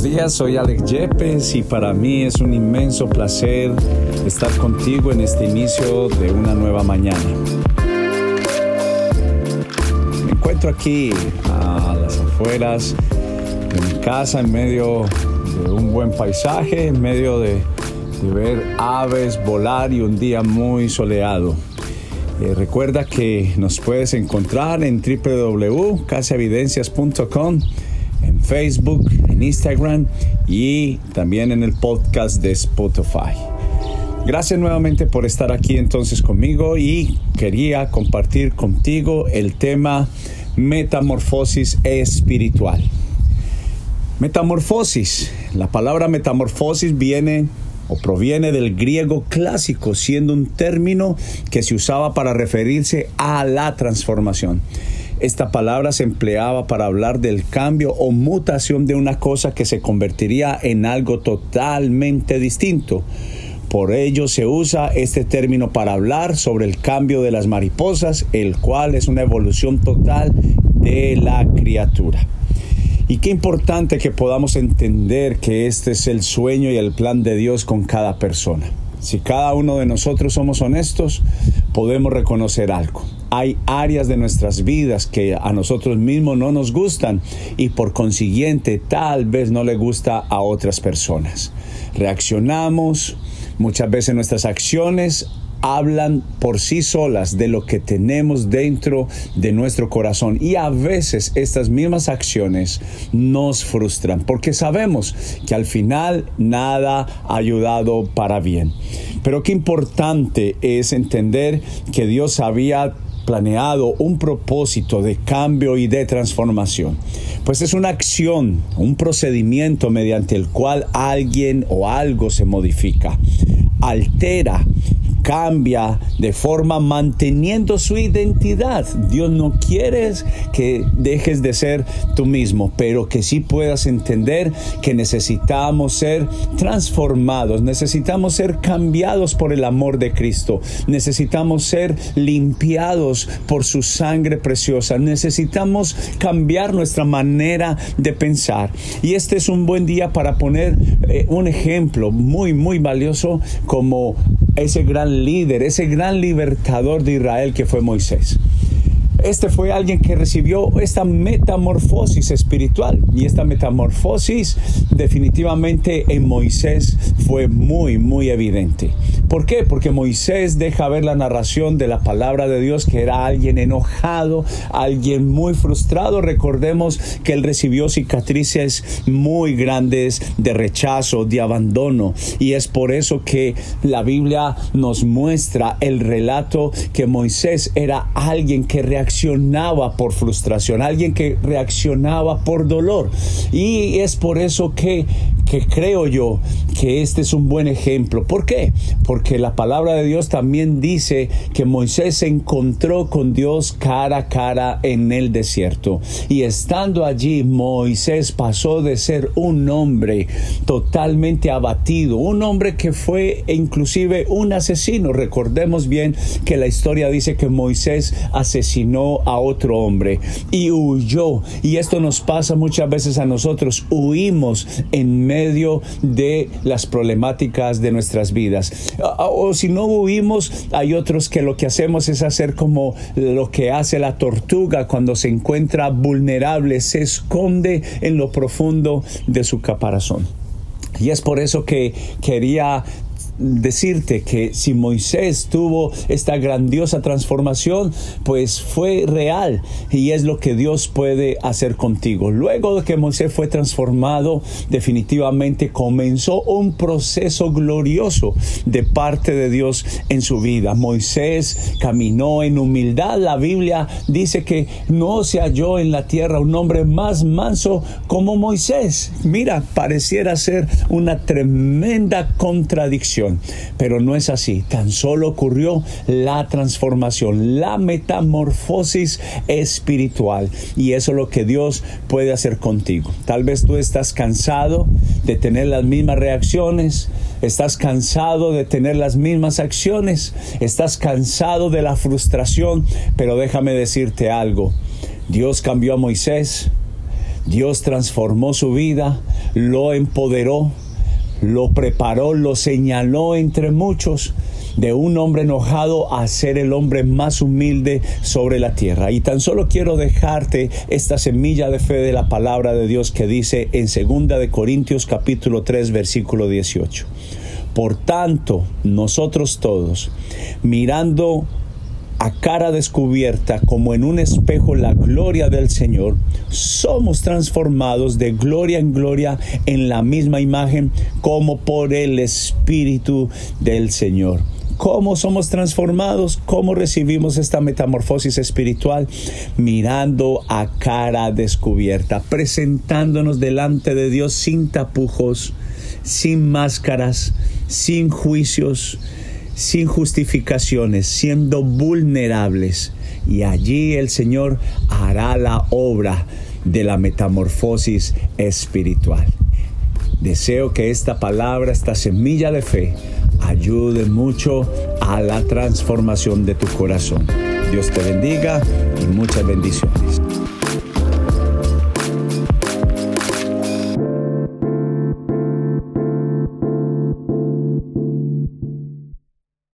buenos días, soy Alex Yepes y para mí es un inmenso placer estar contigo en este inicio de una nueva mañana. Me encuentro aquí a las afueras de mi casa en medio de un buen paisaje, en medio de, ver aves volar y un día muy soleado. Eh, recuerda que nos puedes encontrar en www.casaevidencias.com Facebook, en Instagram y también en el podcast de Spotify. Gracias nuevamente por estar aquí entonces conmigo y quería compartir contigo el tema metamorfosis espiritual. Metamorfosis. La palabra metamorfosis viene o proviene del griego clásico, siendo un término que se usaba para referirse a la transformación. Esta palabra se empleaba para hablar del cambio o mutación de una cosa que se convertiría en algo totalmente distinto. Por ello se usa este término para hablar sobre el cambio de las mariposas, el cual es una evolución total de la criatura. Y qué importante que podamos entender que este es el sueño y el plan de Dios con cada persona. Si cada uno de nosotros somos honestos, podemos reconocer algo. Hay áreas de nuestras vidas que a nosotros mismos no nos gustan y por consiguiente tal vez no le gusta a otras personas. Reaccionamos, muchas veces nuestras acciones hablan por sí solas de lo que tenemos dentro de nuestro corazón. Y a veces estas mismas acciones nos frustran porque sabemos que al final nada ha ayudado para bien. Pero qué importante es entender que Dios había planeado un propósito de cambio y de transformación. Pues es una acción, un procedimiento mediante el cual alguien o algo se modifica, altera cambia de forma manteniendo su identidad. Dios no quiere que dejes de ser tú mismo, pero que sí puedas entender que necesitamos ser transformados, necesitamos ser cambiados por el amor de Cristo, necesitamos ser limpiados por su sangre preciosa, necesitamos cambiar nuestra manera de pensar. Y este es un buen día para poner eh, un ejemplo muy, muy valioso como ese gran líder, ese gran libertador de Israel que fue Moisés. Este fue alguien que recibió esta metamorfosis espiritual y esta metamorfosis definitivamente en Moisés fue muy, muy evidente. ¿Por qué? Porque Moisés deja ver la narración de la palabra de Dios que era alguien enojado, alguien muy frustrado. Recordemos que él recibió cicatrices muy grandes de rechazo, de abandono. Y es por eso que la Biblia nos muestra el relato que Moisés era alguien que reaccionaba por frustración, alguien que reaccionaba por dolor. Y es por eso que que creo yo que este es un buen ejemplo. ¿Por qué? La palabra de Dios también dice que Moisés se encontró con Dios cara a cara en el desierto. Y estando allí, Moisés pasó de ser un hombre totalmente abatido, un hombre que fue inclusive un asesino. Recordemos bien que la historia dice que Moisés asesinó a otro hombre y huyó. Y esto nos pasa muchas veces a nosotros. Huimos en medio de las problemáticas de nuestras vidas. O si no huimos, hay otros que lo que hacemos es hacer como lo que hace la tortuga cuando se encuentra vulnerable, se esconde en lo profundo de su caparazón. Y es por eso que quería decirte que si Moisés tuvo esta grandiosa transformación, pues fue real y es lo que Dios puede hacer contigo. Luego de que Moisés fue transformado, definitivamente comenzó un proceso glorioso de parte de Dios en su vida. Moisés caminó en humildad. La Biblia dice que no se halló en la tierra un hombre más manso como Moisés. Mira, pareciera ser una tremenda contradicción. Pero no es así. Tan solo ocurrió la transformación, la metamorfosis espiritual. Y eso es lo que Dios puede hacer contigo. Tal vez tú estás cansado de tener las mismas reacciones. Estás cansado de tener las mismas acciones. Estás cansado de la frustración. Pero déjame decirte algo. Dios cambió a Moisés. Dios transformó su vida, lo empoderó, lo preparó, lo señaló entre muchos de un hombre enojado a ser el hombre más humilde sobre la tierra. Y tan solo quiero dejarte esta semilla de fe de la palabra de Dios que dice en 2 de Corintios capítulo 3 versículo 18. Por tanto, nosotros todos, mirando a cara descubierta como en un espejo la gloria del Señor, somos transformados de gloria en gloria en la misma imagen como por el Espíritu del Señor. ¿Cómo somos transformados? ¿Cómo recibimos esta metamorfosis espiritual? Mirando a cara descubierta, presentándonos delante de Dios sin tapujos, sin máscaras, sin juicios, sin justificaciones, siendo vulnerables. Y allí el Señor hará la obra de la metamorfosis espiritual. Deseo que esta palabra, esta semilla de fe, ayude mucho a la transformación de tu corazón. Dios te bendiga y muchas bendiciones.